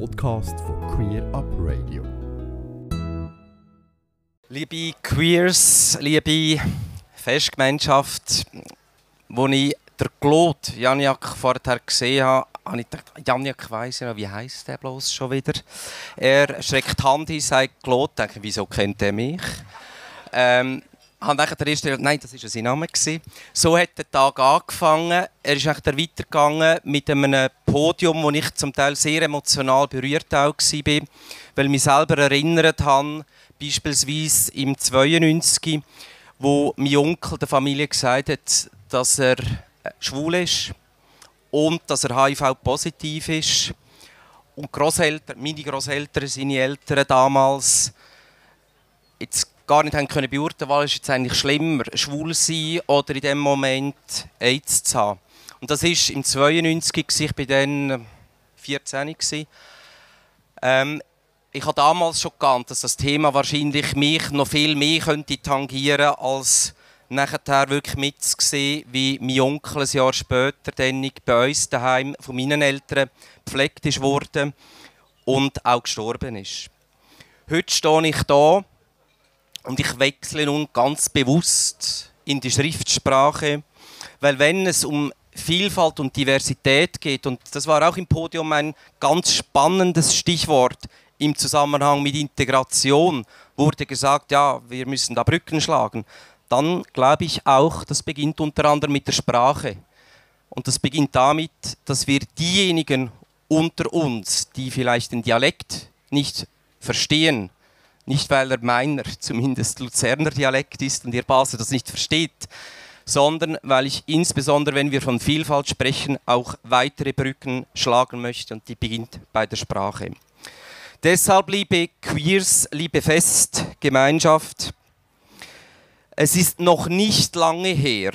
Podcast von Queer Up Radio. Liebe Queers, liebe Festgemeinschaft, wo ich der Claude Janiak vorher gesehen habe, habe ich gedacht, Janiak weiss ja, wie heisst der bloß schon wieder? Er schreckt die Hand ein, sagt Claude, denke, wieso kennt er mich? Ähm, habe dann der erste nein, das war sein Name. So hat der Tag angefangen. Er ist weitergegangen mit einem Podium, wo ich zum Teil sehr emotional berührt war, weil ich mich selber erinnert habe, beispielsweise im 92, wo mein Onkel der Familie gesagt hat, dass er schwul ist und dass er HIV-positiv ist. Und Grosseltern, meine Großeltern, seine Eltern damals, jetzt gar nicht haben können beurteilen, was ist jetzt eigentlich schlimmer, schwul sein oder in dem Moment AIDS zu haben. Und das ist im 92, ich war dann 14 ähm, ich habe damals schon geahnt, dass das Thema wahrscheinlich mich noch viel mehr könnte tangieren als nachher wirklich mitzusehen, wie mein Onkel ein Jahr später dann bei uns daheim von meinen Eltern gepflegt wurde und auch gestorben ist. Heute stehe ich da und ich wechsle nun ganz bewusst in die Schriftsprache, weil wenn es um Vielfalt und Diversität geht, und das war auch im Podium ein ganz spannendes Stichwort im Zusammenhang mit Integration, wurde gesagt, ja, wir müssen da Brücken schlagen, dann glaube ich auch, das beginnt unter anderem mit der Sprache. Und das beginnt damit, dass wir diejenigen unter uns, die vielleicht den Dialekt nicht verstehen, nicht, weil er meiner, zumindest Luzerner Dialekt ist und ihr Basel das nicht versteht, sondern weil ich insbesondere, wenn wir von Vielfalt sprechen, auch weitere Brücken schlagen möchte und die beginnt bei der Sprache. Deshalb, liebe Queers, liebe Festgemeinschaft, es ist noch nicht lange her,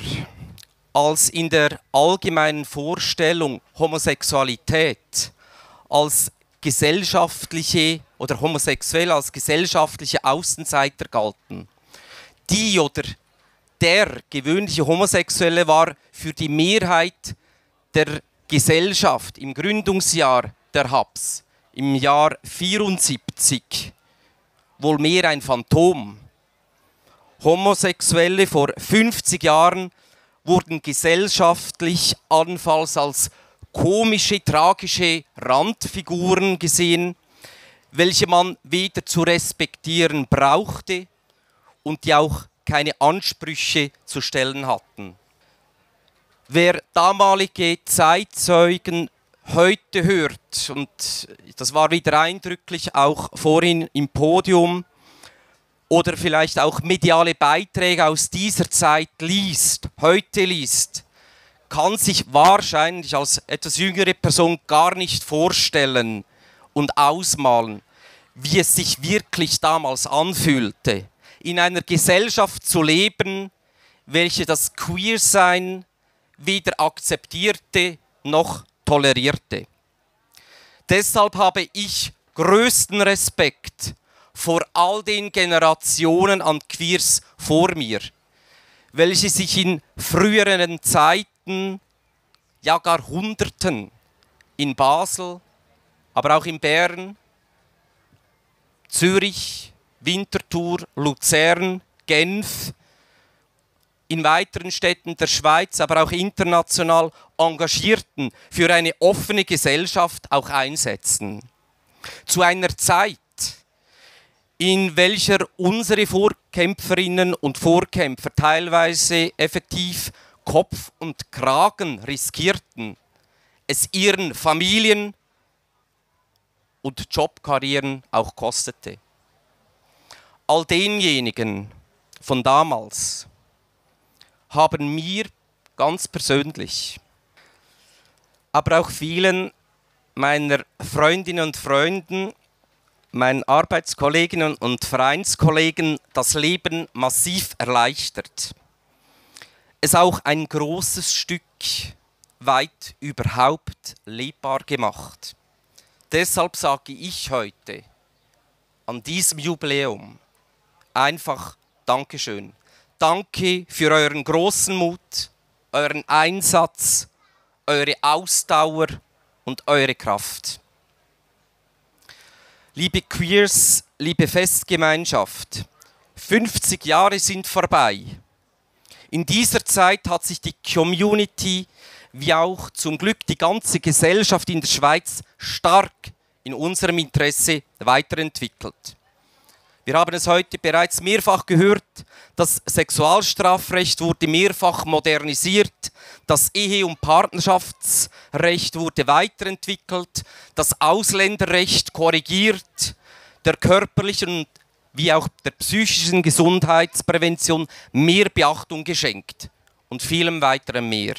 als in der allgemeinen Vorstellung Homosexualität als gesellschaftliche oder homosexuell als gesellschaftliche Außenseiter galten. Die oder der gewöhnliche Homosexuelle war für die Mehrheit der Gesellschaft im Gründungsjahr der HAPS im Jahr 74 wohl mehr ein Phantom. Homosexuelle vor 50 Jahren wurden gesellschaftlich allenfalls als komische, tragische Randfiguren gesehen, welche man weder zu respektieren brauchte und die auch keine Ansprüche zu stellen hatten. Wer damalige Zeitzeugen heute hört, und das war wieder eindrücklich auch vorhin im Podium, oder vielleicht auch mediale Beiträge aus dieser Zeit liest, heute liest, kann sich wahrscheinlich als etwas jüngere Person gar nicht vorstellen und ausmalen, wie es sich wirklich damals anfühlte, in einer Gesellschaft zu leben, welche das Queersein weder akzeptierte noch tolerierte. Deshalb habe ich größten Respekt vor all den Generationen an Queers vor mir, welche sich in früheren Zeiten ja gar Hunderten in Basel, aber auch in Bern, Zürich, Winterthur, Luzern, Genf, in weiteren Städten der Schweiz, aber auch international engagierten, für eine offene Gesellschaft auch einsetzen. Zu einer Zeit, in welcher unsere Vorkämpferinnen und Vorkämpfer teilweise effektiv Kopf und Kragen riskierten, es ihren Familien und Jobkarrieren auch kostete. All denjenigen von damals haben mir ganz persönlich, aber auch vielen meiner Freundinnen und Freunden, meinen Arbeitskolleginnen und Vereinskollegen das Leben massiv erleichtert es auch ein großes Stück weit überhaupt lebbar gemacht. Deshalb sage ich heute an diesem Jubiläum einfach Dankeschön. Danke für euren großen Mut, euren Einsatz, eure Ausdauer und eure Kraft. Liebe Queers, liebe Festgemeinschaft, 50 Jahre sind vorbei. In dieser Zeit hat sich die Community wie auch zum Glück die ganze Gesellschaft in der Schweiz stark in unserem Interesse weiterentwickelt. Wir haben es heute bereits mehrfach gehört, das Sexualstrafrecht wurde mehrfach modernisiert, das Ehe- und Partnerschaftsrecht wurde weiterentwickelt, das Ausländerrecht korrigiert, der körperlichen wie auch der psychischen Gesundheitsprävention mehr Beachtung geschenkt und vielem weiteren mehr.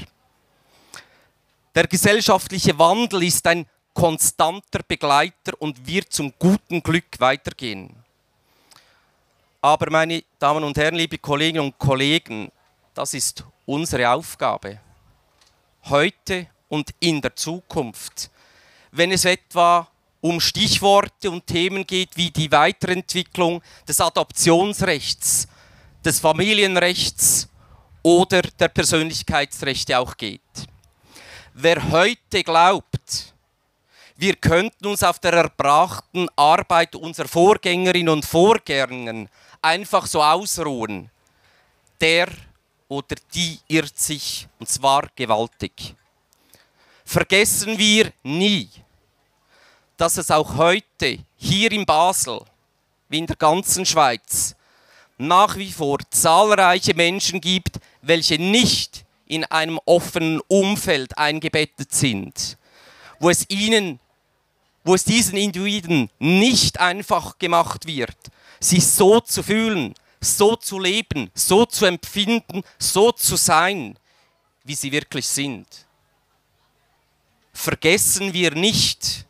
Der gesellschaftliche Wandel ist ein konstanter Begleiter und wird zum guten Glück weitergehen. Aber meine Damen und Herren, liebe Kolleginnen und Kollegen, das ist unsere Aufgabe. Heute und in der Zukunft. Wenn es etwa um Stichworte und Themen geht wie die Weiterentwicklung des Adoptionsrechts, des Familienrechts oder der Persönlichkeitsrechte auch geht. Wer heute glaubt, wir könnten uns auf der erbrachten Arbeit unserer Vorgängerinnen und Vorgänger einfach so ausruhen, der oder die irrt sich, und zwar gewaltig. Vergessen wir nie, dass es auch heute hier in Basel, wie in der ganzen Schweiz, nach wie vor zahlreiche Menschen gibt, welche nicht in einem offenen Umfeld eingebettet sind, wo es ihnen, wo es diesen Individuen nicht einfach gemacht wird, sich so zu fühlen, so zu leben, so zu empfinden, so zu sein, wie sie wirklich sind. Vergessen wir nicht,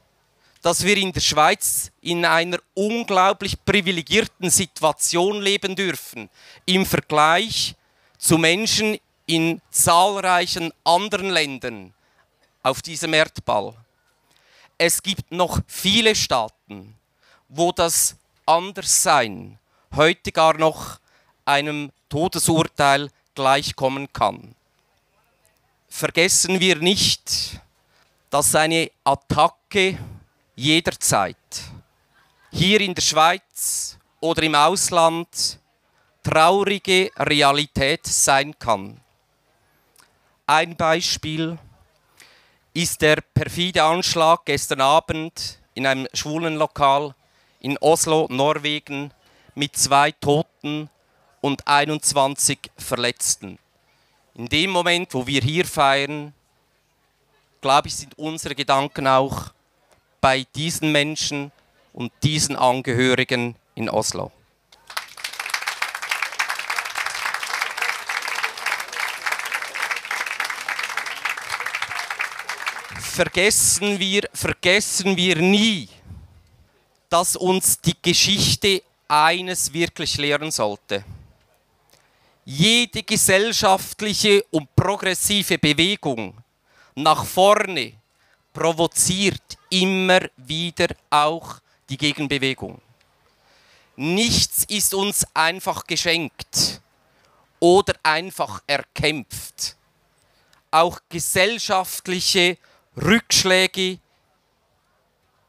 dass wir in der Schweiz in einer unglaublich privilegierten Situation leben dürfen im Vergleich zu Menschen in zahlreichen anderen Ländern auf diesem Erdball. Es gibt noch viele Staaten, wo das Anderssein heute gar noch einem Todesurteil gleichkommen kann. Vergessen wir nicht, dass eine Attacke jederzeit hier in der Schweiz oder im Ausland traurige Realität sein kann. Ein Beispiel ist der perfide Anschlag gestern Abend in einem schwulen Lokal in Oslo, Norwegen, mit zwei Toten und 21 Verletzten. In dem Moment, wo wir hier feiern, glaube ich, sind unsere Gedanken auch bei diesen Menschen und diesen Angehörigen in Oslo. Vergessen wir, vergessen wir nie, dass uns die Geschichte eines wirklich lehren sollte. Jede gesellschaftliche und progressive Bewegung nach vorne provoziert immer wieder auch die Gegenbewegung. Nichts ist uns einfach geschenkt oder einfach erkämpft. Auch gesellschaftliche Rückschläge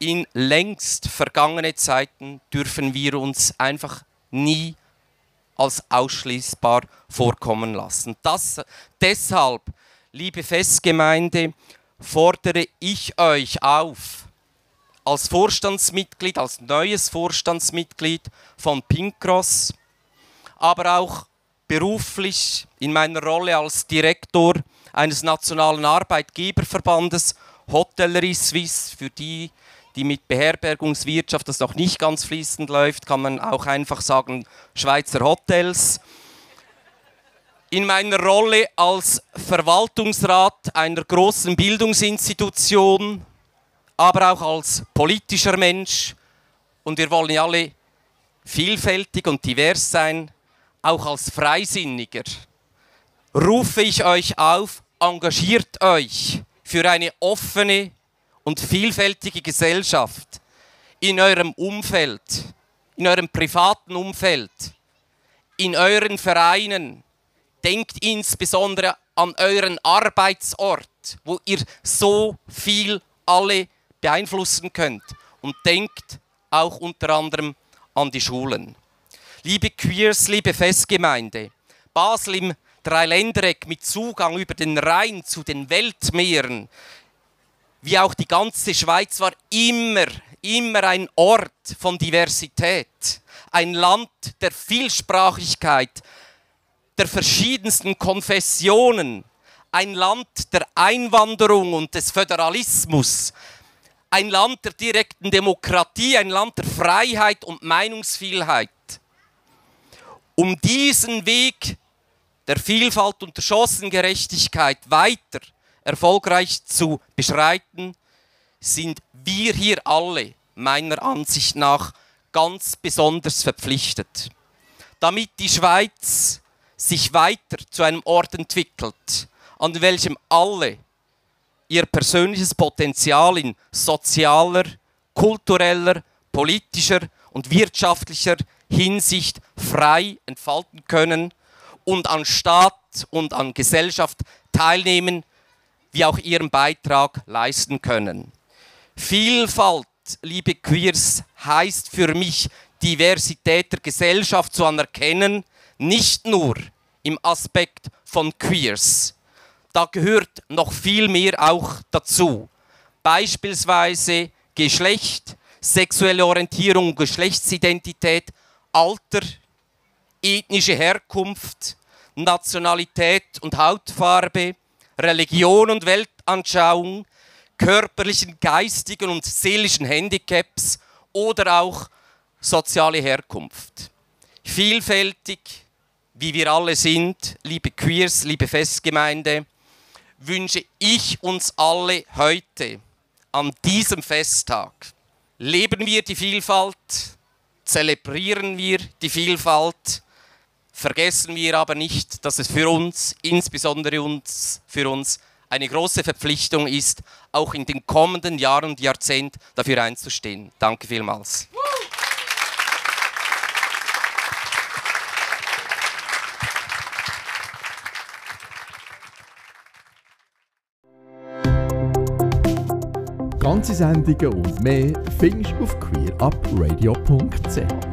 in längst vergangene Zeiten dürfen wir uns einfach nie als ausschließbar vorkommen lassen. Das, deshalb, liebe Festgemeinde, fordere ich euch auf, als Vorstandsmitglied, als neues Vorstandsmitglied von Pinkross, aber auch beruflich in meiner Rolle als Direktor eines nationalen Arbeitgeberverbandes Hotellerie Suisse, für die, die mit Beherbergungswirtschaft das noch nicht ganz fließend läuft, kann man auch einfach sagen Schweizer Hotels. In meiner Rolle als Verwaltungsrat einer großen Bildungsinstitution, aber auch als politischer Mensch, und wir wollen ja alle vielfältig und divers sein, auch als Freisinniger, rufe ich euch auf, engagiert euch für eine offene, und vielfältige Gesellschaft in eurem Umfeld, in eurem privaten Umfeld, in euren Vereinen. Denkt insbesondere an euren Arbeitsort, wo ihr so viel alle beeinflussen könnt. Und denkt auch unter anderem an die Schulen. Liebe Queers, liebe Festgemeinde, Basel im Dreiländereck mit Zugang über den Rhein zu den Weltmeeren, wie auch die ganze Schweiz war immer, immer ein Ort von Diversität, ein Land der Vielsprachigkeit, der verschiedensten Konfessionen, ein Land der Einwanderung und des Föderalismus, ein Land der direkten Demokratie, ein Land der Freiheit und Meinungsvielheit. Um diesen Weg der Vielfalt und der Chancengerechtigkeit weiter erfolgreich zu beschreiten, sind wir hier alle meiner Ansicht nach ganz besonders verpflichtet. Damit die Schweiz sich weiter zu einem Ort entwickelt, an welchem alle ihr persönliches Potenzial in sozialer, kultureller, politischer und wirtschaftlicher Hinsicht frei entfalten können und an Staat und an Gesellschaft teilnehmen, wie auch ihren Beitrag leisten können. Vielfalt, liebe Queers, heißt für mich, Diversität der Gesellschaft zu anerkennen, nicht nur im Aspekt von Queers. Da gehört noch viel mehr auch dazu. Beispielsweise Geschlecht, sexuelle Orientierung, Geschlechtsidentität, Alter, ethnische Herkunft, Nationalität und Hautfarbe, Religion und Weltanschauung, körperlichen, geistigen und seelischen Handicaps oder auch soziale Herkunft. Vielfältig, wie wir alle sind, liebe Queers, liebe Festgemeinde, wünsche ich uns alle heute an diesem Festtag. Leben wir die Vielfalt, zelebrieren wir die Vielfalt, vergessen wir aber nicht, dass es für uns, insbesondere uns, für uns, eine große Verpflichtung ist, auch in den kommenden Jahren und Jahrzehnten dafür einzustehen. Danke vielmals. Ganze Sendungen und mehr findest du auf queerupradio.ch.